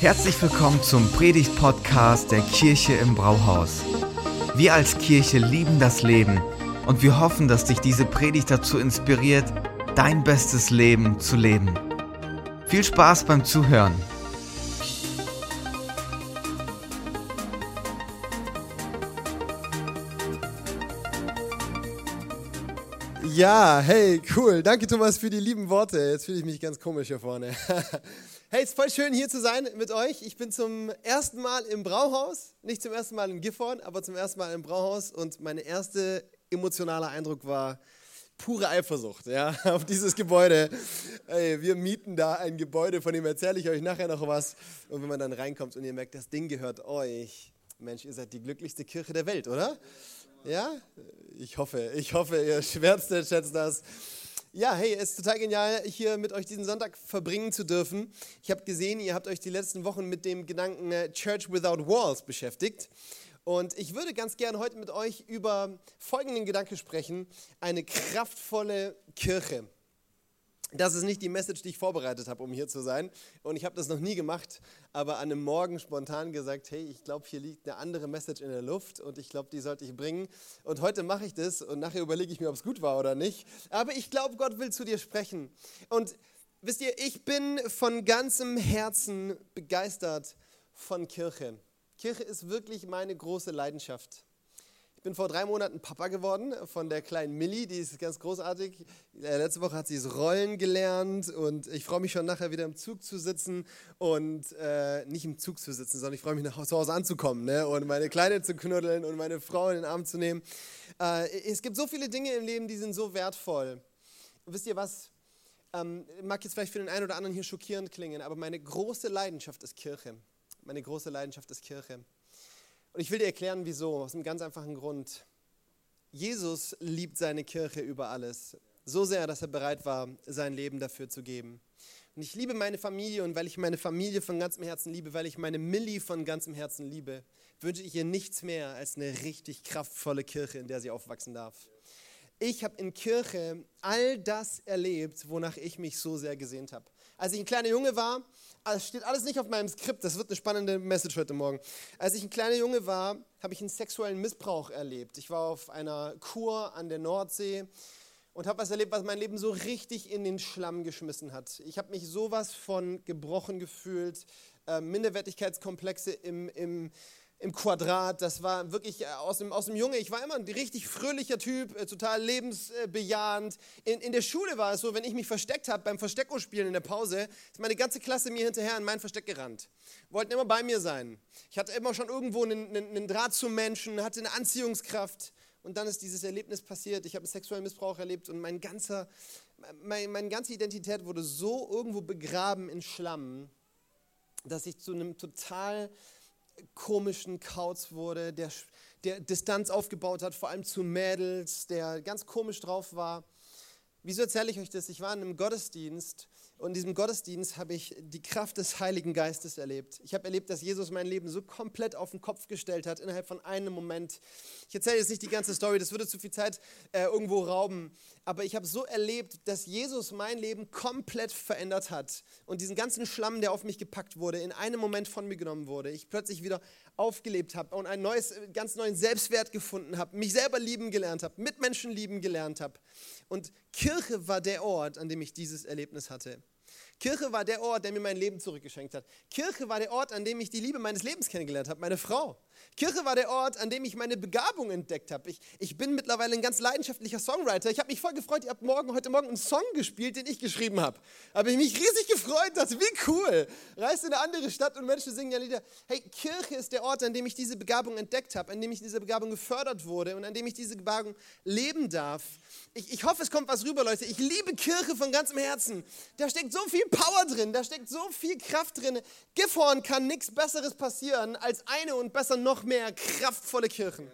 Herzlich willkommen zum Predigt-Podcast der Kirche im Brauhaus. Wir als Kirche lieben das Leben und wir hoffen, dass dich diese Predigt dazu inspiriert, dein bestes Leben zu leben. Viel Spaß beim Zuhören. Ja, hey, cool. Danke, Thomas, für die lieben Worte. Jetzt fühle ich mich ganz komisch hier vorne. Hey, es ist voll schön hier zu sein mit euch. Ich bin zum ersten Mal im Brauhaus, nicht zum ersten Mal in Gifhorn, aber zum ersten Mal im Brauhaus und mein erster emotionaler Eindruck war pure Eifersucht ja, auf dieses Gebäude. Hey, wir mieten da ein Gebäude, von dem erzähle ich euch nachher noch was. Und wenn man dann reinkommt und ihr merkt, das Ding gehört euch, Mensch, ihr seid die glücklichste Kirche der Welt, oder? Ja? Ich hoffe, ich hoffe, ihr schwärzt, schätzt das. Ja, hey, es ist total genial, hier mit euch diesen Sonntag verbringen zu dürfen. Ich habe gesehen, ihr habt euch die letzten Wochen mit dem Gedanken äh, Church Without Walls beschäftigt. Und ich würde ganz gerne heute mit euch über folgenden Gedanke sprechen: eine kraftvolle Kirche. Das ist nicht die Message, die ich vorbereitet habe, um hier zu sein. Und ich habe das noch nie gemacht, aber an einem Morgen spontan gesagt, hey, ich glaube, hier liegt eine andere Message in der Luft und ich glaube, die sollte ich bringen. Und heute mache ich das und nachher überlege ich mir, ob es gut war oder nicht. Aber ich glaube, Gott will zu dir sprechen. Und wisst ihr, ich bin von ganzem Herzen begeistert von Kirche. Kirche ist wirklich meine große Leidenschaft. Ich bin vor drei Monaten Papa geworden von der kleinen Millie, die ist ganz großartig. Äh, letzte Woche hat sie das Rollen gelernt und ich freue mich schon nachher wieder im Zug zu sitzen und äh, nicht im Zug zu sitzen, sondern ich freue mich nach Hause anzukommen ne? und meine Kleine zu knuddeln und meine Frau in den Arm zu nehmen. Äh, es gibt so viele Dinge im Leben, die sind so wertvoll. Wisst ihr was? Ähm, mag jetzt vielleicht für den einen oder anderen hier schockierend klingen, aber meine große Leidenschaft ist Kirche. Meine große Leidenschaft ist Kirche. Und ich will dir erklären, wieso. Aus einem ganz einfachen Grund. Jesus liebt seine Kirche über alles. So sehr, dass er bereit war, sein Leben dafür zu geben. Und ich liebe meine Familie und weil ich meine Familie von ganzem Herzen liebe, weil ich meine Millie von ganzem Herzen liebe, wünsche ich ihr nichts mehr als eine richtig kraftvolle Kirche, in der sie aufwachsen darf. Ich habe in Kirche all das erlebt, wonach ich mich so sehr gesehnt habe. Als ich ein kleiner Junge war, es also steht alles nicht auf meinem Skript, das wird eine spannende Message heute Morgen. Als ich ein kleiner Junge war, habe ich einen sexuellen Missbrauch erlebt. Ich war auf einer Kur an der Nordsee und habe was erlebt, was mein Leben so richtig in den Schlamm geschmissen hat. Ich habe mich sowas von gebrochen gefühlt, äh, Minderwertigkeitskomplexe im, im, im Quadrat. Das war wirklich äh, aus dem, aus dem Junge. Ich war immer ein richtig fröhlicher Typ, äh, total lebensbejahend. In, in der Schule war es so, wenn ich mich versteckt habe beim Versteckospielen in der Pause, ist meine ganze Klasse mir hinterher in mein Versteck gerannt. Wollten immer bei mir sein. Ich hatte immer schon irgendwo einen, einen, einen Draht zu Menschen, hatte eine Anziehungskraft. Und dann ist dieses Erlebnis passiert. Ich habe sexuellen Missbrauch erlebt und mein ganzer, mein, meine ganze Identität wurde so irgendwo begraben in Schlamm, dass ich zu einem total komischen Kauz wurde, der, der Distanz aufgebaut hat, vor allem zu Mädels, der ganz komisch drauf war. Wieso erzähle ich euch das? Ich war in einem Gottesdienst und in diesem Gottesdienst habe ich die Kraft des Heiligen Geistes erlebt. Ich habe erlebt, dass Jesus mein Leben so komplett auf den Kopf gestellt hat, innerhalb von einem Moment. Ich erzähle jetzt nicht die ganze Story, das würde zu viel Zeit äh, irgendwo rauben. Aber ich habe so erlebt, dass Jesus mein Leben komplett verändert hat. Und diesen ganzen Schlamm, der auf mich gepackt wurde, in einem Moment von mir genommen wurde. Ich plötzlich wieder aufgelebt habe und einen neues, ganz neuen Selbstwert gefunden habe, mich selber lieben gelernt habe, Mitmenschen lieben gelernt habe. Und Kirche war der Ort, an dem ich dieses Erlebnis hatte. Kirche war der Ort, der mir mein Leben zurückgeschenkt hat. Kirche war der Ort, an dem ich die Liebe meines Lebens kennengelernt habe, meine Frau. Kirche war der Ort, an dem ich meine Begabung entdeckt habe. Ich, ich bin mittlerweile ein ganz leidenschaftlicher Songwriter. Ich habe mich voll gefreut, ihr habt morgen, heute Morgen einen Song gespielt, den ich geschrieben habe. Habe ich mich riesig gefreut, dachte, wie cool. Reist in eine andere Stadt und Menschen singen ja Lieder. Hey, Kirche ist der Ort, an dem ich diese Begabung entdeckt habe, an dem ich diese Begabung gefördert wurde und an dem ich diese Begabung leben darf. Ich, ich hoffe, es kommt was rüber, Leute. Ich liebe Kirche von ganzem Herzen. Da steckt so viel Power drin, da steckt so viel Kraft drin. Gifhorn kann nichts Besseres passieren als eine und besser noch mehr kraftvolle Kirchen,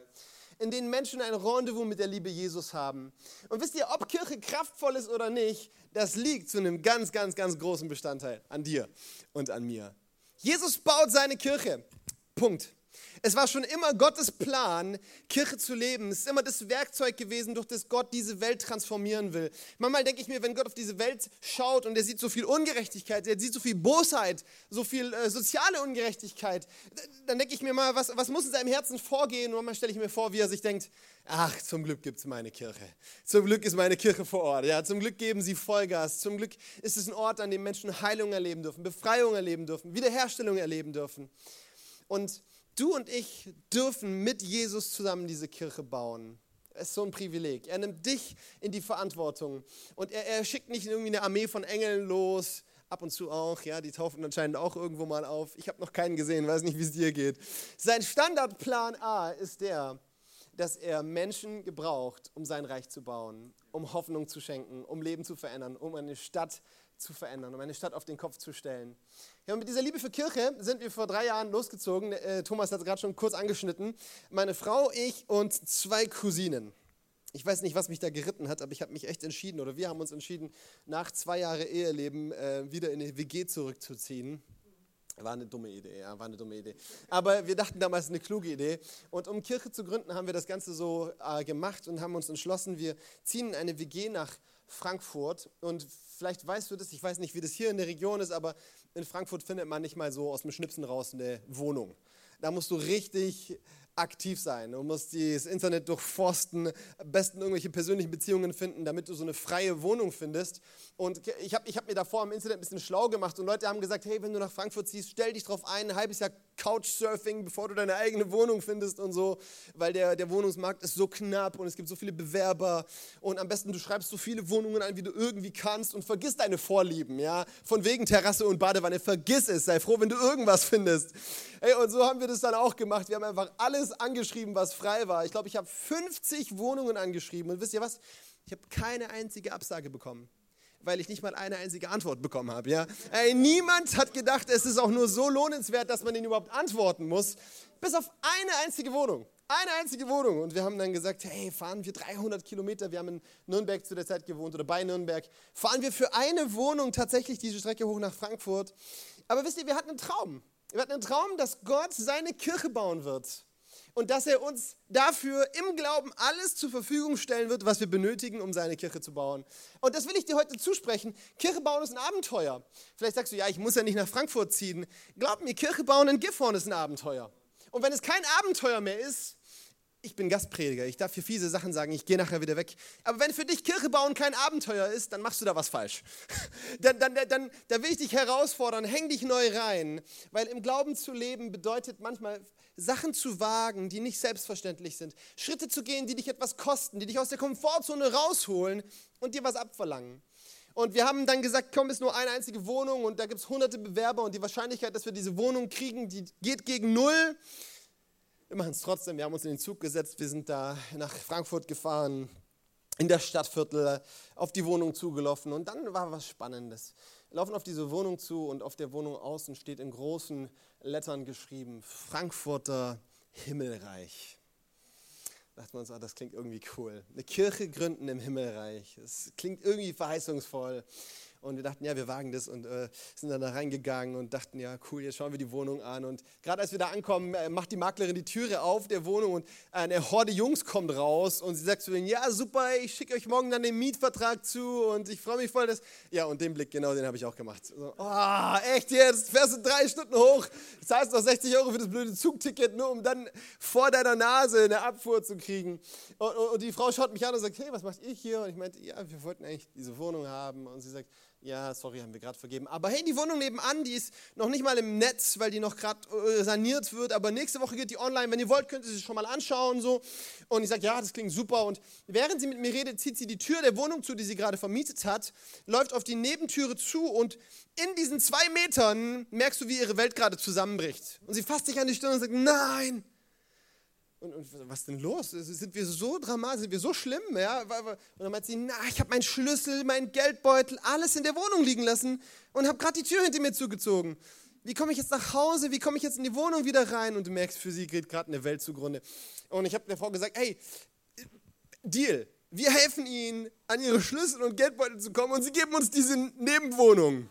in denen Menschen ein Rendezvous mit der Liebe Jesus haben. Und wisst ihr, ob Kirche kraftvoll ist oder nicht, das liegt zu einem ganz, ganz, ganz großen Bestandteil an dir und an mir. Jesus baut seine Kirche. Punkt. Es war schon immer Gottes Plan, Kirche zu leben. Es ist immer das Werkzeug gewesen, durch das Gott diese Welt transformieren will. Manchmal denke ich mir, wenn Gott auf diese Welt schaut und er sieht so viel Ungerechtigkeit, er sieht so viel Bosheit, so viel äh, soziale Ungerechtigkeit, dann denke ich mir mal, was, was muss in seinem Herzen vorgehen? Und manchmal stelle ich mir vor, wie er sich denkt, ach, zum Glück gibt es meine Kirche. Zum Glück ist meine Kirche vor Ort. Ja, zum Glück geben sie Vollgas. Zum Glück ist es ein Ort, an dem Menschen Heilung erleben dürfen, Befreiung erleben dürfen, Wiederherstellung erleben dürfen. Und Du und ich dürfen mit Jesus zusammen diese Kirche bauen. Es ist so ein Privileg. Er nimmt dich in die Verantwortung und er, er schickt nicht irgendwie eine Armee von Engeln los, ab und zu auch, ja, die taufen anscheinend auch irgendwo mal auf. Ich habe noch keinen gesehen, weiß nicht, wie es dir geht. Sein Standardplan A ist der, dass er Menschen gebraucht, um sein Reich zu bauen, um Hoffnung zu schenken, um Leben zu verändern, um eine Stadt zu verändern, um eine Stadt auf den Kopf zu stellen. Ja, und mit dieser Liebe für Kirche sind wir vor drei Jahren losgezogen. Äh, Thomas hat es gerade schon kurz angeschnitten. Meine Frau, ich und zwei Cousinen. Ich weiß nicht, was mich da geritten hat, aber ich habe mich echt entschieden, oder wir haben uns entschieden, nach zwei Jahren Eheleben äh, wieder in eine WG zurückzuziehen. War eine dumme Idee, ja, war eine dumme Idee. Aber wir dachten damals eine kluge Idee. Und um Kirche zu gründen, haben wir das Ganze so äh, gemacht und haben uns entschlossen, wir ziehen in eine WG nach Frankfurt. Und vielleicht weißt du das, ich weiß nicht, wie das hier in der Region ist, aber in Frankfurt findet man nicht mal so aus dem Schnipsen raus eine Wohnung. Da musst du richtig aktiv sein. Du musst das Internet durchforsten, am besten irgendwelche persönlichen Beziehungen finden, damit du so eine freie Wohnung findest. Und ich habe ich hab mir davor im Internet ein bisschen schlau gemacht und Leute haben gesagt, hey, wenn du nach Frankfurt ziehst, stell dich drauf ein, ein halbes Jahr Couchsurfing, bevor du deine eigene Wohnung findest und so, weil der, der Wohnungsmarkt ist so knapp und es gibt so viele Bewerber und am besten du schreibst so viele Wohnungen ein, wie du irgendwie kannst und vergiss deine Vorlieben, ja, von wegen Terrasse und Badewanne, vergiss es, sei froh, wenn du irgendwas findest. Hey, und so haben wir das dann auch gemacht, wir haben einfach alles angeschrieben, was frei war. Ich glaube, ich habe 50 Wohnungen angeschrieben und wisst ihr was, ich habe keine einzige Absage bekommen weil ich nicht mal eine einzige Antwort bekommen habe. Ja? Ey, niemand hat gedacht, es ist auch nur so lohnenswert, dass man ihnen überhaupt antworten muss. Bis auf eine einzige Wohnung. Eine einzige Wohnung. Und wir haben dann gesagt, hey, fahren wir 300 Kilometer, wir haben in Nürnberg zu der Zeit gewohnt oder bei Nürnberg, fahren wir für eine Wohnung tatsächlich diese Strecke hoch nach Frankfurt. Aber wisst ihr, wir hatten einen Traum. Wir hatten einen Traum, dass Gott seine Kirche bauen wird und dass er uns dafür im Glauben alles zur Verfügung stellen wird, was wir benötigen, um seine Kirche zu bauen. Und das will ich dir heute zusprechen. Kirche bauen ist ein Abenteuer. Vielleicht sagst du, ja, ich muss ja nicht nach Frankfurt ziehen. Glaub mir, Kirche bauen in Gifhorn ist ein Abenteuer. Und wenn es kein Abenteuer mehr ist, ich bin Gastprediger, ich darf hier fiese Sachen sagen, ich gehe nachher wieder weg. Aber wenn für dich Kirche bauen kein Abenteuer ist, dann machst du da was falsch. dann, dann, dann, dann will ich dich herausfordern, häng dich neu rein. Weil im Glauben zu leben bedeutet manchmal Sachen zu wagen, die nicht selbstverständlich sind. Schritte zu gehen, die dich etwas kosten, die dich aus der Komfortzone rausholen und dir was abverlangen. Und wir haben dann gesagt, komm, ist nur eine einzige Wohnung und da gibt es hunderte Bewerber und die Wahrscheinlichkeit, dass wir diese Wohnung kriegen, die geht gegen null. Wir machen es trotzdem, wir haben uns in den Zug gesetzt, wir sind da nach Frankfurt gefahren, in der Stadtviertel auf die Wohnung zugelaufen und dann war was Spannendes. Wir laufen auf diese Wohnung zu und auf der Wohnung außen steht in großen Lettern geschrieben, Frankfurter Himmelreich. Da dachte man uns, ah, das klingt irgendwie cool. Eine Kirche gründen im Himmelreich. Das klingt irgendwie verheißungsvoll. Und wir dachten, ja, wir wagen das und äh, sind dann da reingegangen und dachten, ja, cool, jetzt schauen wir die Wohnung an. Und gerade als wir da ankommen, äh, macht die Maklerin die Türe auf der Wohnung und eine Horde Jungs kommt raus und sie sagt zu denen, ja, super, ich schicke euch morgen dann den Mietvertrag zu und ich freue mich voll, dass... Ja, und den Blick, genau den habe ich auch gemacht. So, oh, echt jetzt? Fährst du drei Stunden hoch, zahlst noch 60 Euro für das blöde Zugticket, nur um dann vor deiner Nase eine Abfuhr zu kriegen. Und, und, und die Frau schaut mich an und sagt, hey, was macht ihr hier? Und ich meinte, ja, wir wollten eigentlich diese Wohnung haben. Und sie sagt, ja, sorry, haben wir gerade vergeben. Aber hey, die Wohnung nebenan, die ist noch nicht mal im Netz, weil die noch gerade äh, saniert wird. Aber nächste Woche geht die online. Wenn ihr wollt, könnt ihr sie schon mal anschauen. So. Und ich sage, ja, das klingt super. Und während sie mit mir redet, zieht sie die Tür der Wohnung zu, die sie gerade vermietet hat, läuft auf die Nebentüre zu und in diesen zwei Metern merkst du, wie ihre Welt gerade zusammenbricht. Und sie fasst sich an die Stirn und sagt, nein, und, und, was denn los? Sind wir so dramatisch, sind wir so schlimm? Ja? Und dann meint sie, na, ich habe meinen Schlüssel, meinen Geldbeutel, alles in der Wohnung liegen lassen und habe gerade die Tür hinter mir zugezogen. Wie komme ich jetzt nach Hause? Wie komme ich jetzt in die Wohnung wieder rein? Und du merkst, für sie geht gerade eine Welt zugrunde. Und ich habe der Frau gesagt, hey, Deal, wir helfen ihnen, an ihre Schlüssel und Geldbeutel zu kommen und sie geben uns diese Nebenwohnung.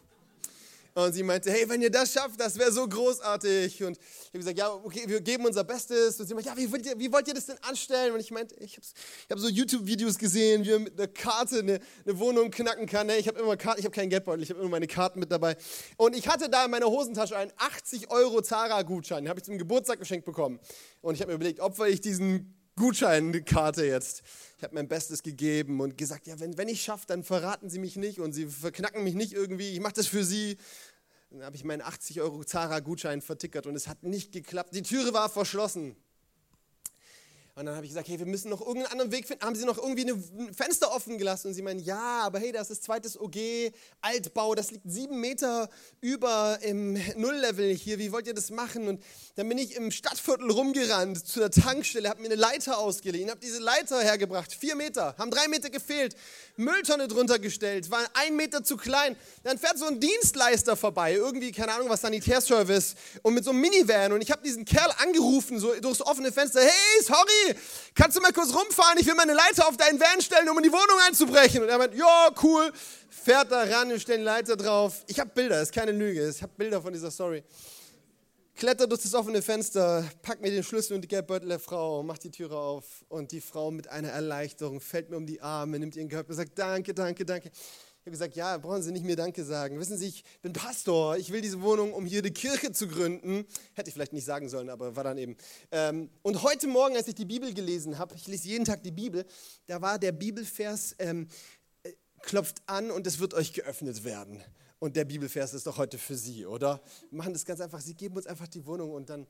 Und sie meinte, hey, wenn ihr das schafft, das wäre so großartig. Und ich habe gesagt, ja, okay, wir geben unser Bestes. Und sie meinte, ja, wie wollt ihr, wie wollt ihr das denn anstellen? Und ich meinte, ich habe hab so YouTube-Videos gesehen, wie man mit einer Karte eine, eine Wohnung knacken kann. Ich habe immer Karten, ich habe keinen Geldbeutel, ich habe immer meine Karten mit dabei. Und ich hatte da in meiner Hosentasche einen 80 Euro Zara-Gutschein. Den habe ich zum Geburtstag geschenkt bekommen. Und ich habe mir überlegt, opfer ich diesen Gutscheinkarte jetzt. Ich habe mein Bestes gegeben und gesagt, ja, wenn, wenn ich schaffe, dann verraten Sie mich nicht und Sie verknacken mich nicht irgendwie. Ich mache das für Sie. Dann habe ich meinen 80 Euro Zara-Gutschein vertickert und es hat nicht geklappt. Die Türe war verschlossen. Und dann habe ich gesagt, hey, wir müssen noch irgendeinen anderen Weg finden. Haben Sie noch irgendwie ein Fenster offen gelassen? Und sie meinen, ja, aber hey, das ist zweites OG, Altbau, das liegt sieben Meter über im Nulllevel hier. Wie wollt ihr das machen? Und dann bin ich im Stadtviertel rumgerannt zu der Tankstelle, habe mir eine Leiter ausgeliehen, habe diese Leiter hergebracht, vier Meter, haben drei Meter gefehlt, Mülltonne drunter gestellt, war ein Meter zu klein. Dann fährt so ein Dienstleister vorbei, irgendwie, keine Ahnung, was Sanitärservice, und mit so einem Minivan. Und ich habe diesen Kerl angerufen, so durchs offene Fenster, hey, sorry, kannst du mal kurz rumfahren? Ich will meine Leiter auf deinen Van stellen, um in die Wohnung einzubrechen. Und er meint, ja, cool. Fährt da ran, wir stellen die Leiter drauf. Ich habe Bilder, das ist keine Lüge. Ich habe Bilder von dieser Story. Klettert durch das offene Fenster, packt mir den Schlüssel und die Geldbeutel der Frau, macht die Türe auf und die Frau mit einer Erleichterung fällt mir um die Arme, nimmt ihren Körper und sagt, danke, danke, danke. Habe gesagt, ja, brauchen Sie nicht mir Danke sagen. Wissen Sie, ich bin Pastor, ich will diese Wohnung, um hier eine Kirche zu gründen. Hätte ich vielleicht nicht sagen sollen, aber war dann eben. Ähm, und heute Morgen, als ich die Bibel gelesen habe, ich lese jeden Tag die Bibel, da war der Bibelvers, ähm, äh, klopft an und es wird euch geöffnet werden. Und der Bibelvers ist doch heute für Sie, oder? Wir machen das ganz einfach, Sie geben uns einfach die Wohnung und dann,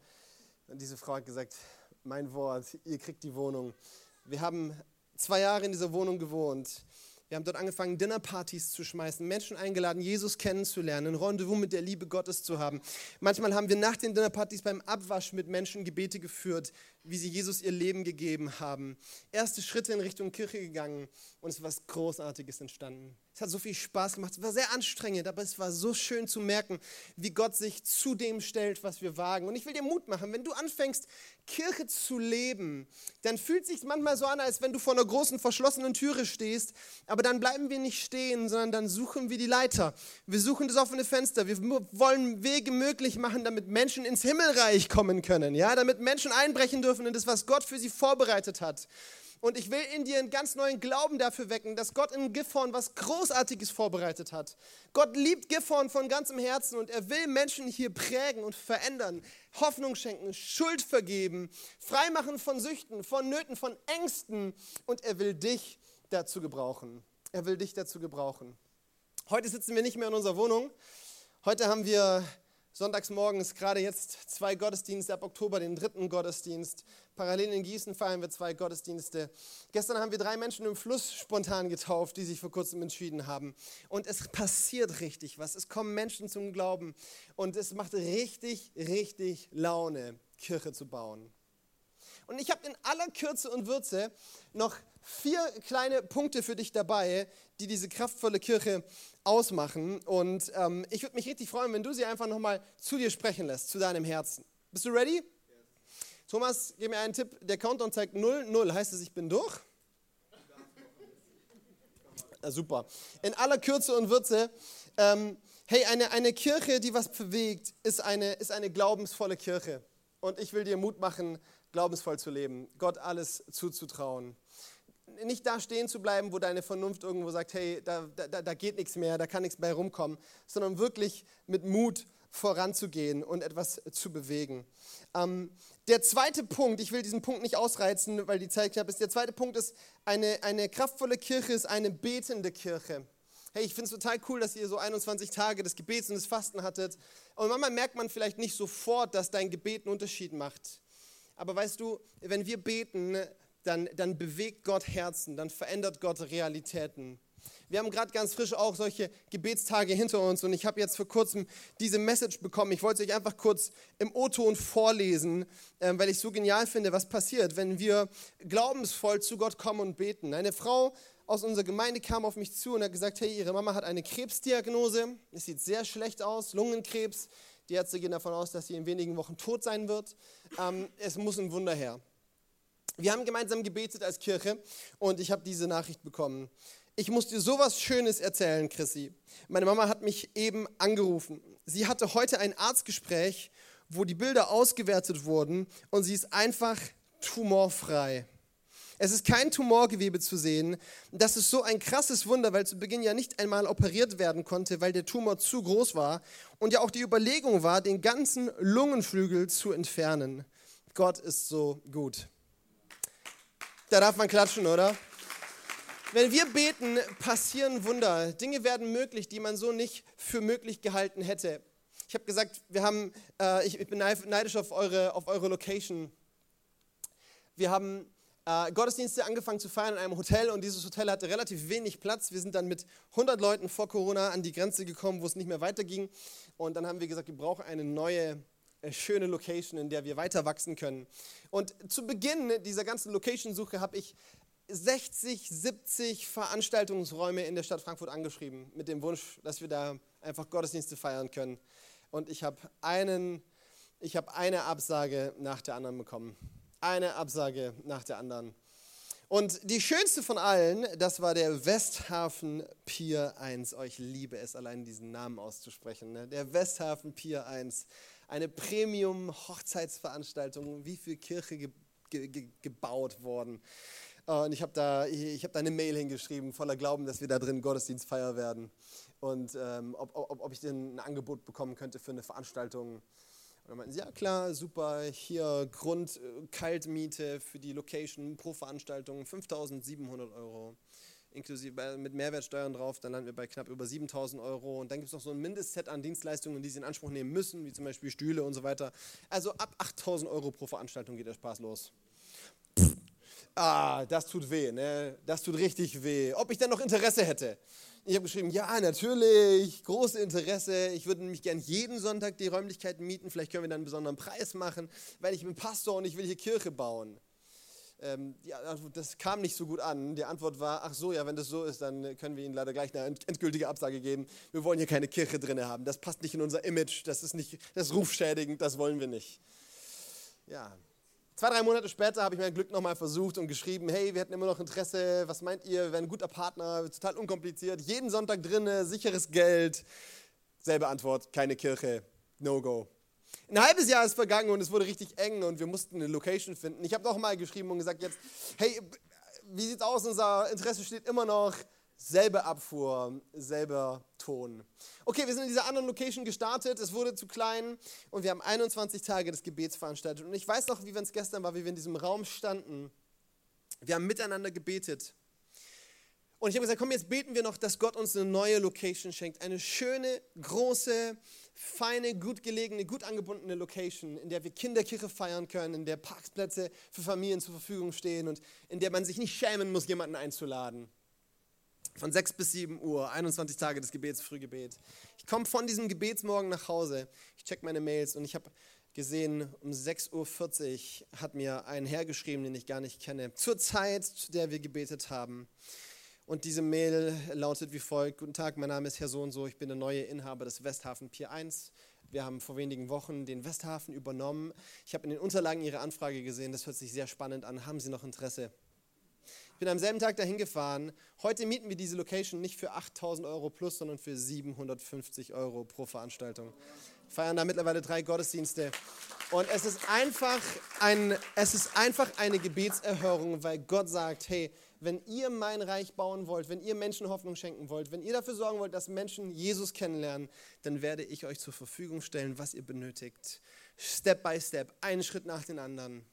und diese Frau hat gesagt, mein Wort, ihr kriegt die Wohnung. Wir haben zwei Jahre in dieser Wohnung gewohnt. Wir haben dort angefangen, Dinnerpartys zu schmeißen, Menschen eingeladen, Jesus kennenzulernen, ein Rendezvous mit der Liebe Gottes zu haben. Manchmal haben wir nach den Dinnerpartys beim Abwasch mit Menschen Gebete geführt, wie sie Jesus ihr Leben gegeben haben. Erste Schritte in Richtung Kirche gegangen und es ist was Großartiges entstanden. Es hat so viel Spaß gemacht. Es war sehr anstrengend, aber es war so schön zu merken, wie Gott sich zu dem stellt, was wir wagen. Und ich will dir Mut machen, wenn du anfängst, Kirche zu leben, dann fühlt es sich manchmal so an, als wenn du vor einer großen verschlossenen Türe stehst, aber dann bleiben wir nicht stehen, sondern dann suchen wir die Leiter. Wir suchen das offene Fenster. Wir wollen Wege möglich machen, damit Menschen ins Himmelreich kommen können, ja, damit Menschen einbrechen dürfen in das, was Gott für sie vorbereitet hat. Und ich will in dir einen ganz neuen Glauben dafür wecken, dass Gott in Gifhorn was Großartiges vorbereitet hat. Gott liebt Gifhorn von ganzem Herzen und er will Menschen hier prägen und verändern, Hoffnung schenken, Schuld vergeben, freimachen von Süchten, von Nöten, von Ängsten und er will dich dazu gebrauchen. Er will dich dazu gebrauchen. Heute sitzen wir nicht mehr in unserer Wohnung. Heute haben wir sonntags morgens gerade jetzt zwei Gottesdienste, ab Oktober den dritten Gottesdienst. Parallel in Gießen feiern wir zwei Gottesdienste. Gestern haben wir drei Menschen im Fluss spontan getauft, die sich vor kurzem entschieden haben. Und es passiert richtig was. Es kommen Menschen zum Glauben. Und es macht richtig, richtig Laune, Kirche zu bauen. Und ich habe in aller Kürze und Würze noch vier kleine Punkte für dich dabei, die diese kraftvolle Kirche ausmachen. Und ähm, ich würde mich richtig freuen, wenn du sie einfach nochmal zu dir sprechen lässt, zu deinem Herzen. Bist du ready? Thomas, gib mir einen Tipp. Der Countdown zeigt 0, 0. Heißt es, ich bin durch? Ja, super. In aller Kürze und Würze. Ähm, hey, eine, eine Kirche, die was bewegt, ist eine, ist eine glaubensvolle Kirche. Und ich will dir Mut machen, glaubensvoll zu leben, Gott alles zuzutrauen. Nicht da stehen zu bleiben, wo deine Vernunft irgendwo sagt, hey, da, da, da geht nichts mehr, da kann nichts mehr rumkommen, sondern wirklich mit Mut voranzugehen und etwas zu bewegen. Ähm, der zweite Punkt, ich will diesen Punkt nicht ausreizen, weil die Zeit knapp ist. Der zweite Punkt ist, eine, eine kraftvolle Kirche ist eine betende Kirche. Hey, ich finde es total cool, dass ihr so 21 Tage des Gebets und des Fasten hattet. Und manchmal merkt man vielleicht nicht sofort, dass dein Gebet einen Unterschied macht. Aber weißt du, wenn wir beten, dann, dann bewegt Gott Herzen, dann verändert Gott Realitäten. Wir haben gerade ganz frisch auch solche Gebetstage hinter uns und ich habe jetzt vor kurzem diese Message bekommen. Ich wollte es euch einfach kurz im O-Ton vorlesen, ähm, weil ich so genial finde, was passiert, wenn wir glaubensvoll zu Gott kommen und beten. Eine Frau aus unserer Gemeinde kam auf mich zu und hat gesagt, hey, ihre Mama hat eine Krebsdiagnose. Es sieht sehr schlecht aus, Lungenkrebs. Die Ärzte gehen davon aus, dass sie in wenigen Wochen tot sein wird. Ähm, es muss ein Wunder her. Wir haben gemeinsam gebetet als Kirche und ich habe diese Nachricht bekommen. Ich muss dir sowas Schönes erzählen, Chrissy. Meine Mama hat mich eben angerufen. Sie hatte heute ein Arztgespräch, wo die Bilder ausgewertet wurden und sie ist einfach tumorfrei. Es ist kein Tumorgewebe zu sehen. Das ist so ein krasses Wunder, weil zu Beginn ja nicht einmal operiert werden konnte, weil der Tumor zu groß war und ja auch die Überlegung war, den ganzen Lungenflügel zu entfernen. Gott ist so gut. Da darf man klatschen, oder? Wenn wir beten, passieren Wunder. Dinge werden möglich, die man so nicht für möglich gehalten hätte. Ich habe gesagt, wir haben, äh, ich, ich, bin neidisch auf eure, auf eure Location. Wir haben äh, Gottesdienste angefangen zu feiern in einem Hotel und dieses Hotel hatte relativ wenig Platz. Wir sind dann mit 100 Leuten vor Corona an die Grenze gekommen, wo es nicht mehr weiterging. Und dann haben wir gesagt, wir brauchen eine neue äh, schöne Location, in der wir weiter wachsen können. Und zu Beginn dieser ganzen Location-Suche habe ich 60, 70 Veranstaltungsräume in der Stadt Frankfurt angeschrieben, mit dem Wunsch, dass wir da einfach Gottesdienste feiern können. Und ich habe einen, ich habe eine Absage nach der anderen bekommen. Eine Absage nach der anderen. Und die schönste von allen, das war der Westhafen Pier 1. Oh, ich liebe es, allein diesen Namen auszusprechen. Ne? Der Westhafen Pier 1. Eine Premium-Hochzeitsveranstaltung. Wie viel Kirche ge ge gebaut worden? Und ich habe da, ich hab da eine Mail hingeschrieben, voller Glauben, dass wir da drin Gottesdienst feiern werden. Und ähm, ob, ob, ob ich denn ein Angebot bekommen könnte für eine Veranstaltung. Und dann meinten sie, ja klar, super, hier Grund, äh, Kaltmiete für die Location pro Veranstaltung 5700 Euro. Inklusive mit Mehrwertsteuern drauf, dann landen wir bei knapp über 7000 Euro. Und dann gibt es noch so ein Mindestset an Dienstleistungen, die sie in Anspruch nehmen müssen, wie zum Beispiel Stühle und so weiter. Also ab 8000 Euro pro Veranstaltung geht der Spaß los. Pff ah, das tut weh, ne? das tut richtig weh. Ob ich denn noch Interesse hätte? Ich habe geschrieben, ja, natürlich, großes Interesse. Ich würde nämlich gern jeden Sonntag die Räumlichkeiten mieten. Vielleicht können wir dann einen besonderen Preis machen, weil ich bin Pastor und ich will hier Kirche bauen. Ähm, ja, das kam nicht so gut an. Die Antwort war, ach so, ja, wenn das so ist, dann können wir Ihnen leider gleich eine endgültige Absage geben. Wir wollen hier keine Kirche drin haben. Das passt nicht in unser Image. Das ist nicht, das ist rufschädigend. Das wollen wir nicht. Ja, Zwei, drei Monate später habe ich mein Glück nochmal versucht und geschrieben, hey, wir hätten immer noch Interesse, was meint ihr, wir wären ein guter Partner, total unkompliziert, jeden Sonntag drinne, sicheres Geld. Selbe Antwort, keine Kirche, no go. Ein halbes Jahr ist vergangen und es wurde richtig eng und wir mussten eine Location finden. Ich habe nochmal geschrieben und gesagt jetzt, hey, wie sieht's aus, unser Interesse steht immer noch, selbe Abfuhr, selber Ton. Okay, wir sind in dieser anderen Location gestartet, es wurde zu klein und wir haben 21 Tage des Gebets veranstaltet. Und ich weiß noch, wie wenn es gestern war, wie wir in diesem Raum standen. Wir haben miteinander gebetet. Und ich habe gesagt, komm, jetzt beten wir noch, dass Gott uns eine neue Location schenkt. Eine schöne, große, feine, gut gelegene, gut angebundene Location, in der wir Kinderkirche feiern können, in der Parkplätze für Familien zur Verfügung stehen und in der man sich nicht schämen muss, jemanden einzuladen. Von 6 bis 7 Uhr, 21 Tage des Gebets, Frühgebet. Ich komme von diesem Gebetsmorgen nach Hause, ich check meine Mails und ich habe gesehen, um 6.40 Uhr hat mir ein Herr geschrieben, den ich gar nicht kenne, zur Zeit, zu der wir gebetet haben. Und diese Mail lautet wie folgt: Guten Tag, mein Name ist Herr So und so, ich bin der neue Inhaber des Westhafen Pier 1. Wir haben vor wenigen Wochen den Westhafen übernommen. Ich habe in den Unterlagen Ihre Anfrage gesehen, das hört sich sehr spannend an. Haben Sie noch Interesse? Ich bin am selben Tag dahin gefahren. Heute mieten wir diese Location nicht für 8000 Euro plus, sondern für 750 Euro pro Veranstaltung. Wir feiern da mittlerweile drei Gottesdienste. Und es ist einfach, ein, es ist einfach eine Gebetserhörung, weil Gott sagt, hey, wenn ihr mein Reich bauen wollt, wenn ihr Menschen Hoffnung schenken wollt, wenn ihr dafür sorgen wollt, dass Menschen Jesus kennenlernen, dann werde ich euch zur Verfügung stellen, was ihr benötigt. Step by Step, einen Schritt nach dem anderen.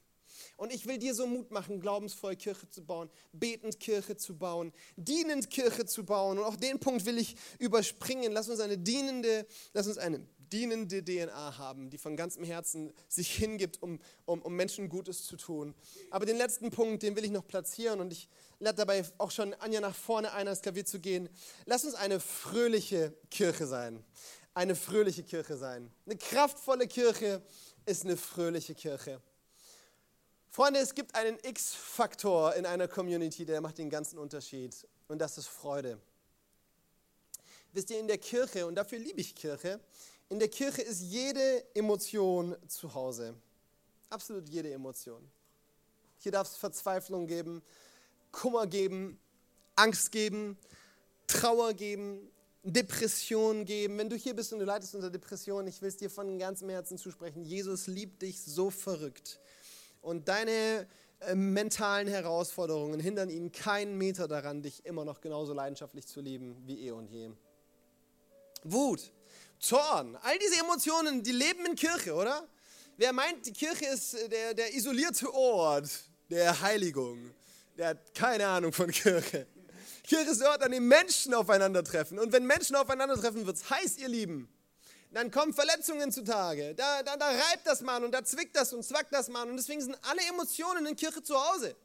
Und ich will dir so Mut machen, glaubensvoll Kirche zu bauen, betend Kirche zu bauen, dienend Kirche zu bauen. Und auch den Punkt will ich überspringen. Lass uns eine dienende, lass uns eine dienende DNA haben, die von ganzem Herzen sich hingibt, um, um, um Menschen Gutes zu tun. Aber den letzten Punkt, den will ich noch platzieren und ich lade dabei auch schon Anja nach vorne ein, ans Klavier zu gehen. Lass uns eine fröhliche Kirche sein. Eine fröhliche Kirche sein. Eine kraftvolle Kirche ist eine fröhliche Kirche. Freunde, es gibt einen X-Faktor in einer Community, der macht den ganzen Unterschied. Und das ist Freude. Wisst ihr, in der Kirche, und dafür liebe ich Kirche, in der Kirche ist jede Emotion zu Hause. Absolut jede Emotion. Hier darf es Verzweiflung geben, Kummer geben, Angst geben, Trauer geben, Depression geben. Wenn du hier bist und du leidest unter Depression, ich will es dir von ganzem Herzen zusprechen. Jesus liebt dich so verrückt. Und deine äh, mentalen Herausforderungen hindern ihn keinen Meter daran, dich immer noch genauso leidenschaftlich zu lieben wie eh und je. Wut, Zorn, all diese Emotionen, die leben in Kirche, oder? Wer meint, die Kirche ist äh, der, der isolierte Ort der Heiligung, der hat keine Ahnung von Kirche. Kirche ist der Ort, an dem Menschen aufeinandertreffen. Und wenn Menschen aufeinandertreffen, wird es heiß, ihr Lieben dann kommen Verletzungen zutage. Da, da, da reibt das Mann und da zwickt das und zwackt das Mann. Und deswegen sind alle Emotionen in Kirche zu Hause.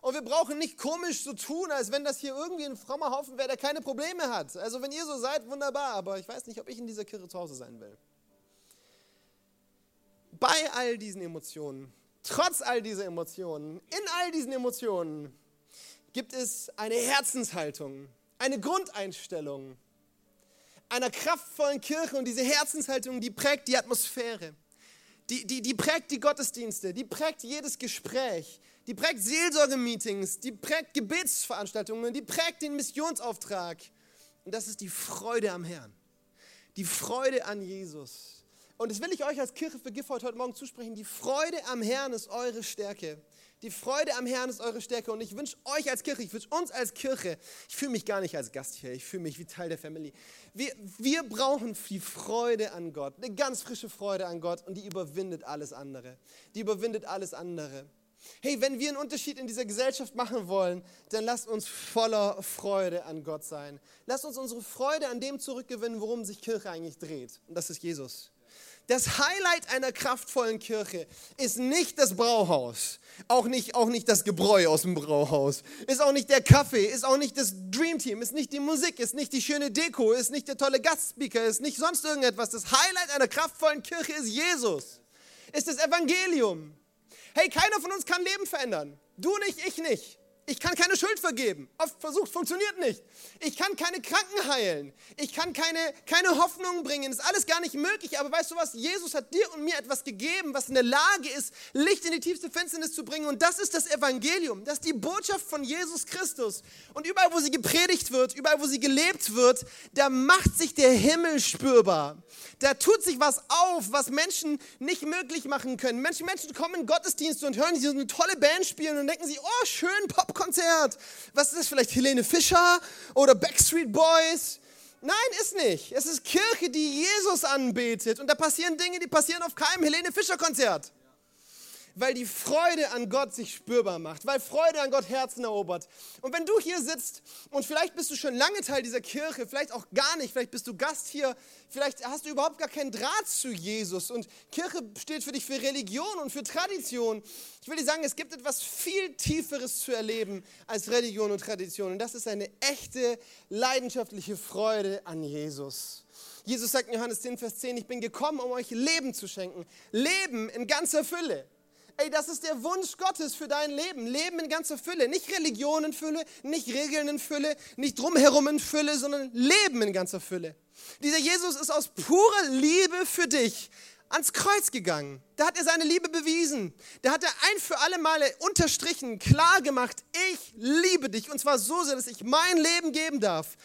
Und wir brauchen nicht komisch so tun, als wenn das hier irgendwie ein frommer Haufen wäre, der keine Probleme hat. Also wenn ihr so seid, wunderbar, aber ich weiß nicht, ob ich in dieser Kirche zu Hause sein will. Bei all diesen Emotionen, trotz all dieser Emotionen, in all diesen Emotionen gibt es eine Herzenshaltung, eine Grundeinstellung, einer kraftvollen Kirche und diese Herzenshaltung, die prägt die Atmosphäre. Die, die, die prägt die Gottesdienste, die prägt jedes Gespräch, die prägt Seelsorgemeetings, die prägt Gebetsveranstaltungen, die prägt den Missionsauftrag. Und das ist die Freude am Herrn. Die Freude an Jesus. Und das will ich euch als Kirche für Gifford heute Morgen zusprechen. Die Freude am Herrn ist eure Stärke. Die Freude am Herrn ist eure Stärke. Und ich wünsche euch als Kirche, ich wünsche uns als Kirche, ich fühle mich gar nicht als Gast hier, ich fühle mich wie Teil der Familie. Wir, wir brauchen die Freude an Gott, eine ganz frische Freude an Gott und die überwindet alles andere. Die überwindet alles andere. Hey, wenn wir einen Unterschied in dieser Gesellschaft machen wollen, dann lasst uns voller Freude an Gott sein. Lasst uns unsere Freude an dem zurückgewinnen, worum sich Kirche eigentlich dreht. Und das ist Jesus. Das Highlight einer kraftvollen Kirche ist nicht das Brauhaus, auch nicht, auch nicht das Gebräu aus dem Brauhaus, ist auch nicht der Kaffee, ist auch nicht das Dreamteam, ist nicht die Musik, ist nicht die schöne Deko, ist nicht der tolle Gastspeaker, ist nicht sonst irgendetwas. Das Highlight einer kraftvollen Kirche ist Jesus, ist das Evangelium. Hey, keiner von uns kann Leben verändern. Du nicht, ich nicht. Ich kann keine Schuld vergeben. Oft versucht, funktioniert nicht. Ich kann keine Kranken heilen. Ich kann keine, keine Hoffnung bringen. Ist alles gar nicht möglich. Aber weißt du was? Jesus hat dir und mir etwas gegeben, was in der Lage ist, Licht in die tiefste Finsternis zu bringen. Und das ist das Evangelium. Das ist die Botschaft von Jesus Christus. Und überall, wo sie gepredigt wird, überall, wo sie gelebt wird, da macht sich der Himmel spürbar. Da tut sich was auf, was Menschen nicht möglich machen können. Menschen, Menschen kommen in Gottesdienste und hören, sie so eine tolle Band spielen und denken sich, oh, schön Popcorn Popkonzert. Was ist das vielleicht? Helene Fischer oder Backstreet Boys? Nein, ist nicht. Es ist Kirche, die Jesus anbetet. Und da passieren Dinge, die passieren auf keinem Helene Fischer Konzert weil die Freude an Gott sich spürbar macht, weil Freude an Gott Herzen erobert. Und wenn du hier sitzt und vielleicht bist du schon lange Teil dieser Kirche, vielleicht auch gar nicht, vielleicht bist du Gast hier, vielleicht hast du überhaupt gar keinen Draht zu Jesus und Kirche steht für dich für Religion und für Tradition. Ich will dir sagen, es gibt etwas viel Tieferes zu erleben als Religion und Tradition und das ist eine echte, leidenschaftliche Freude an Jesus. Jesus sagt in Johannes 10, Vers 10, ich bin gekommen, um euch Leben zu schenken. Leben in ganzer Fülle. Ey, das ist der Wunsch Gottes für dein Leben. Leben in ganzer Fülle. Nicht Religion in Fülle, nicht Regeln in Fülle, nicht drumherum in Fülle, sondern Leben in ganzer Fülle. Dieser Jesus ist aus purer Liebe für dich ans Kreuz gegangen. Da hat er seine Liebe bewiesen. Da hat er ein für alle Male unterstrichen, klar gemacht, ich liebe dich. Und zwar so sehr, dass ich mein Leben geben darf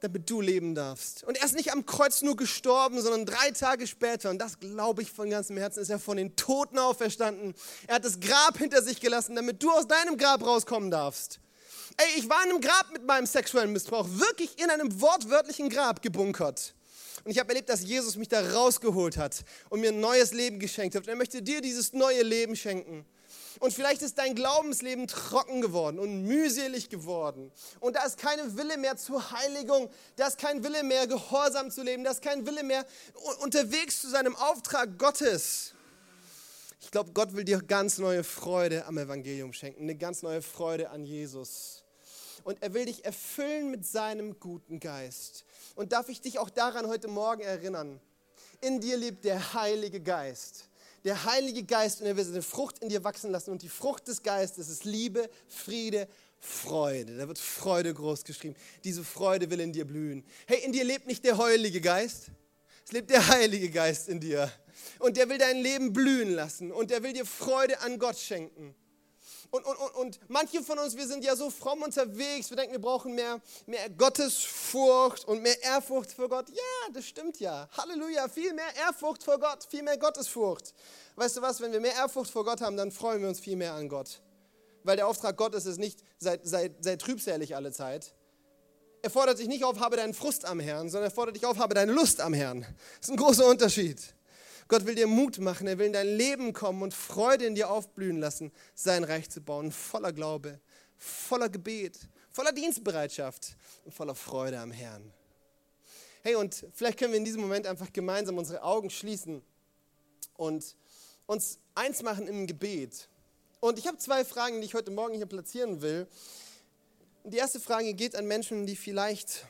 damit du leben darfst. Und er ist nicht am Kreuz nur gestorben, sondern drei Tage später, und das glaube ich von ganzem Herzen, ist er von den Toten auferstanden. Er hat das Grab hinter sich gelassen, damit du aus deinem Grab rauskommen darfst. Ey, ich war in einem Grab mit meinem sexuellen Missbrauch, wirklich in einem wortwörtlichen Grab gebunkert. Und ich habe erlebt, dass Jesus mich da rausgeholt hat und mir ein neues Leben geschenkt hat. Und er möchte dir dieses neue Leben schenken. Und vielleicht ist dein Glaubensleben trocken geworden und mühselig geworden. Und da ist keine Wille mehr zur Heiligung. Da ist kein Wille mehr, gehorsam zu leben. Da ist kein Wille mehr, unterwegs zu seinem Auftrag Gottes. Ich glaube, Gott will dir ganz neue Freude am Evangelium schenken, eine ganz neue Freude an Jesus. Und er will dich erfüllen mit seinem guten Geist. Und darf ich dich auch daran heute Morgen erinnern? In dir lebt der Heilige Geist der Heilige Geist und er will seine Frucht in dir wachsen lassen. Und die Frucht des Geistes ist Liebe, Friede, Freude. Da wird Freude groß geschrieben. Diese Freude will in dir blühen. Hey, in dir lebt nicht der Heilige Geist, es lebt der Heilige Geist in dir. Und der will dein Leben blühen lassen und der will dir Freude an Gott schenken. Und, und, und, und manche von uns, wir sind ja so fromm unterwegs, wir denken, wir brauchen mehr, mehr Gottesfurcht und mehr Ehrfurcht vor Gott. Ja, das stimmt ja. Halleluja, viel mehr Ehrfurcht vor Gott, viel mehr Gottesfurcht. Weißt du was, wenn wir mehr Ehrfurcht vor Gott haben, dann freuen wir uns viel mehr an Gott. Weil der Auftrag Gottes ist nicht, sei, sei, sei trübselig alle Zeit. Er fordert dich nicht auf, habe deinen Frust am Herrn, sondern er fordert dich auf, habe deine Lust am Herrn. Das ist ein großer Unterschied. Gott will dir Mut machen, er will in dein Leben kommen und Freude in dir aufblühen lassen, sein Reich zu bauen, voller Glaube, voller Gebet, voller Dienstbereitschaft und voller Freude am Herrn. Hey, und vielleicht können wir in diesem Moment einfach gemeinsam unsere Augen schließen und uns eins machen im Gebet. Und ich habe zwei Fragen, die ich heute Morgen hier platzieren will. Die erste Frage geht an Menschen, die vielleicht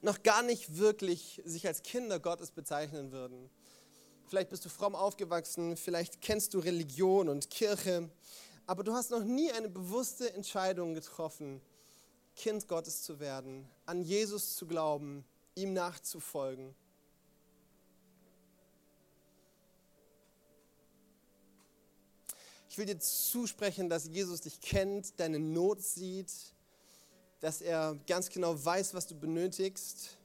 noch gar nicht wirklich sich als Kinder Gottes bezeichnen würden. Vielleicht bist du fromm aufgewachsen, vielleicht kennst du Religion und Kirche, aber du hast noch nie eine bewusste Entscheidung getroffen, Kind Gottes zu werden, an Jesus zu glauben, ihm nachzufolgen. Ich will dir zusprechen, dass Jesus dich kennt, deine Not sieht, dass er ganz genau weiß, was du benötigst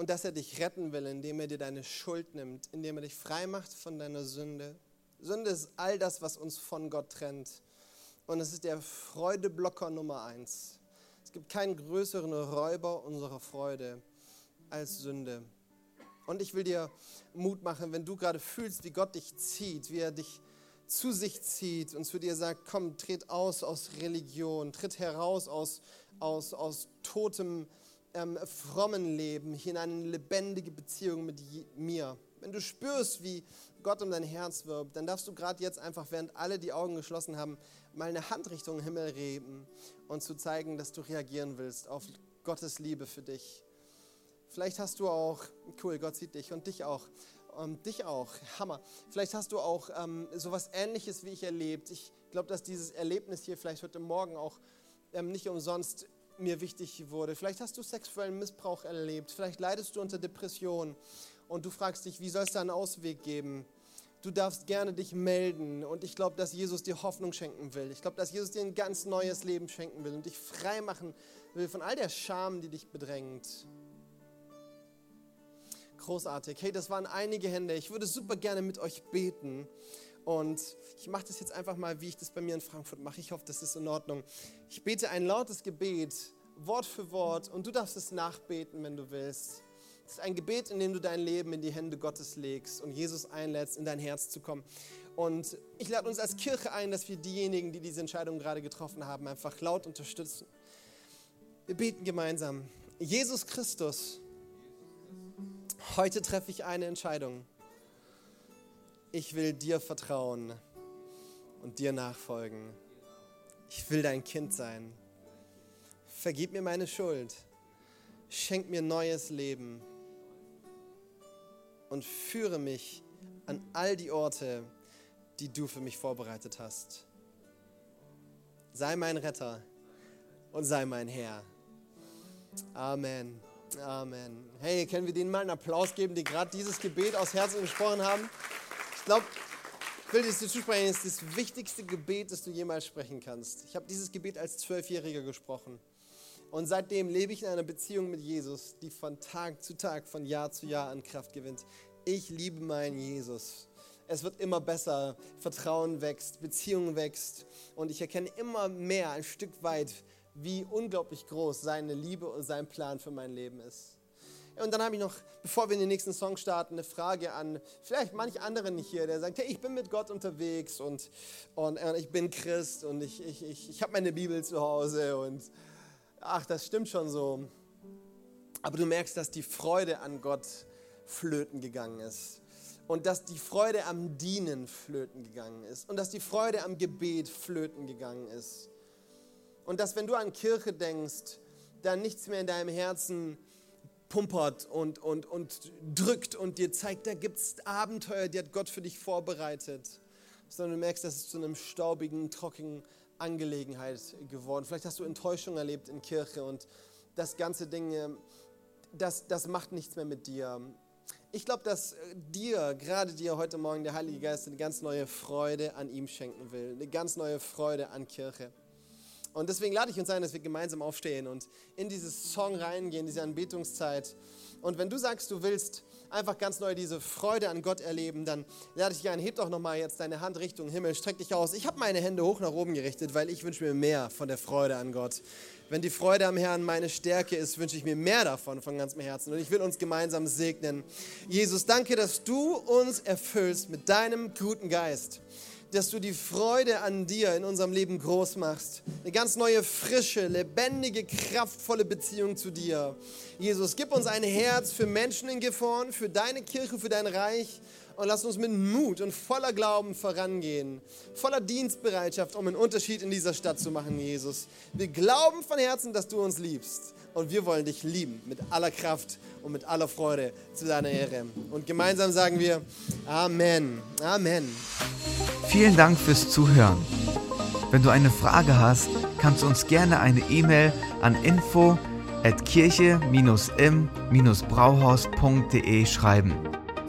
und dass er dich retten will, indem er dir deine Schuld nimmt, indem er dich frei macht von deiner Sünde. Sünde ist all das, was uns von Gott trennt. Und es ist der Freudeblocker Nummer eins. Es gibt keinen größeren Räuber unserer Freude als Sünde. Und ich will dir Mut machen, wenn du gerade fühlst, wie Gott dich zieht, wie er dich zu sich zieht und zu dir sagt, komm, tritt aus aus Religion, tritt heraus aus, aus, aus totem ähm, frommen Leben in eine lebendige Beziehung mit mir. Wenn du spürst, wie Gott um dein Herz wirbt, dann darfst du gerade jetzt einfach, während alle die Augen geschlossen haben, mal eine Hand Richtung Himmel reben und zu zeigen, dass du reagieren willst auf Gottes Liebe für dich. Vielleicht hast du auch, cool, Gott sieht dich und dich auch, und dich auch, Hammer. Vielleicht hast du auch ähm, sowas Ähnliches wie ich erlebt. Ich glaube, dass dieses Erlebnis hier vielleicht heute Morgen auch ähm, nicht umsonst mir wichtig wurde. Vielleicht hast du sexuellen Missbrauch erlebt, vielleicht leidest du unter Depression und du fragst dich, wie soll es da einen Ausweg geben? Du darfst gerne dich melden und ich glaube, dass Jesus dir Hoffnung schenken will. Ich glaube, dass Jesus dir ein ganz neues Leben schenken will und dich frei machen will von all der Scham, die dich bedrängt. Großartig. Hey, das waren einige Hände. Ich würde super gerne mit euch beten. Und ich mache das jetzt einfach mal, wie ich das bei mir in Frankfurt mache. Ich hoffe, das ist in Ordnung. Ich bete ein lautes Gebet, Wort für Wort, und du darfst es nachbeten, wenn du willst. Es ist ein Gebet, in dem du dein Leben in die Hände Gottes legst und Jesus einlädst, in dein Herz zu kommen. Und ich lade uns als Kirche ein, dass wir diejenigen, die diese Entscheidung gerade getroffen haben, einfach laut unterstützen. Wir beten gemeinsam. Jesus Christus, heute treffe ich eine Entscheidung ich will dir vertrauen und dir nachfolgen. Ich will dein Kind sein. Vergib mir meine Schuld. Schenk mir neues Leben. Und führe mich an all die Orte, die du für mich vorbereitet hast. Sei mein Retter und sei mein Herr. Amen. Amen. Hey, können wir denen mal einen Applaus geben, die gerade dieses Gebet aus Herzen gesprochen haben? Ich glaube, ich will dir zusprechen, es ist das wichtigste Gebet, das du jemals sprechen kannst. Ich habe dieses Gebet als Zwölfjähriger gesprochen. Und seitdem lebe ich in einer Beziehung mit Jesus, die von Tag zu Tag, von Jahr zu Jahr an Kraft gewinnt. Ich liebe meinen Jesus. Es wird immer besser, Vertrauen wächst, Beziehung wächst und ich erkenne immer mehr ein Stück weit, wie unglaublich groß seine Liebe und sein Plan für mein Leben ist. Und dann habe ich noch, bevor wir in den nächsten Song starten, eine Frage an vielleicht manch anderen hier, der sagt, hey, ich bin mit Gott unterwegs und, und, und ich bin Christ und ich, ich, ich, ich habe meine Bibel zu Hause und ach, das stimmt schon so. Aber du merkst, dass die Freude an Gott flöten gegangen ist. Und dass die Freude am Dienen flöten gegangen ist. Und dass die Freude am Gebet flöten gegangen ist. Und dass wenn du an Kirche denkst, dann nichts mehr in deinem Herzen pumpert und, und, und drückt und dir zeigt, da gibt es Abenteuer, die hat Gott für dich vorbereitet. Sondern du merkst, das ist zu einem staubigen, trockenen Angelegenheit geworden. Vielleicht hast du Enttäuschung erlebt in Kirche und das ganze Ding, ähm, das, das macht nichts mehr mit dir. ich glaube, dass äh, dir, gerade dir heute Morgen der Heilige Geist eine ganz neue Freude an ihm schenken will, eine ganz neue Freude an Kirche. Und deswegen lade ich uns ein, dass wir gemeinsam aufstehen und in dieses Song reingehen, diese Anbetungszeit. Und wenn du sagst, du willst einfach ganz neu diese Freude an Gott erleben, dann lade ich dich ein, heb doch nochmal jetzt deine Hand Richtung Himmel, streck dich aus. Ich habe meine Hände hoch nach oben gerichtet, weil ich wünsche mir mehr von der Freude an Gott. Wenn die Freude am Herrn meine Stärke ist, wünsche ich mir mehr davon von ganzem Herzen. Und ich will uns gemeinsam segnen. Jesus, danke, dass du uns erfüllst mit deinem guten Geist dass du die Freude an dir in unserem Leben groß machst. Eine ganz neue, frische, lebendige, kraftvolle Beziehung zu dir. Jesus, gib uns ein Herz für Menschen in Gefahren, für deine Kirche, für dein Reich und lass uns mit Mut und voller Glauben vorangehen, voller Dienstbereitschaft, um einen Unterschied in dieser Stadt zu machen, Jesus. Wir glauben von Herzen, dass du uns liebst und wir wollen dich lieben mit aller Kraft und mit aller Freude zu deiner Ehre. Und gemeinsam sagen wir Amen. Amen. Vielen Dank fürs Zuhören. Wenn du eine Frage hast, kannst du uns gerne eine E-Mail an info at kirche-im-brauhaus.de schreiben.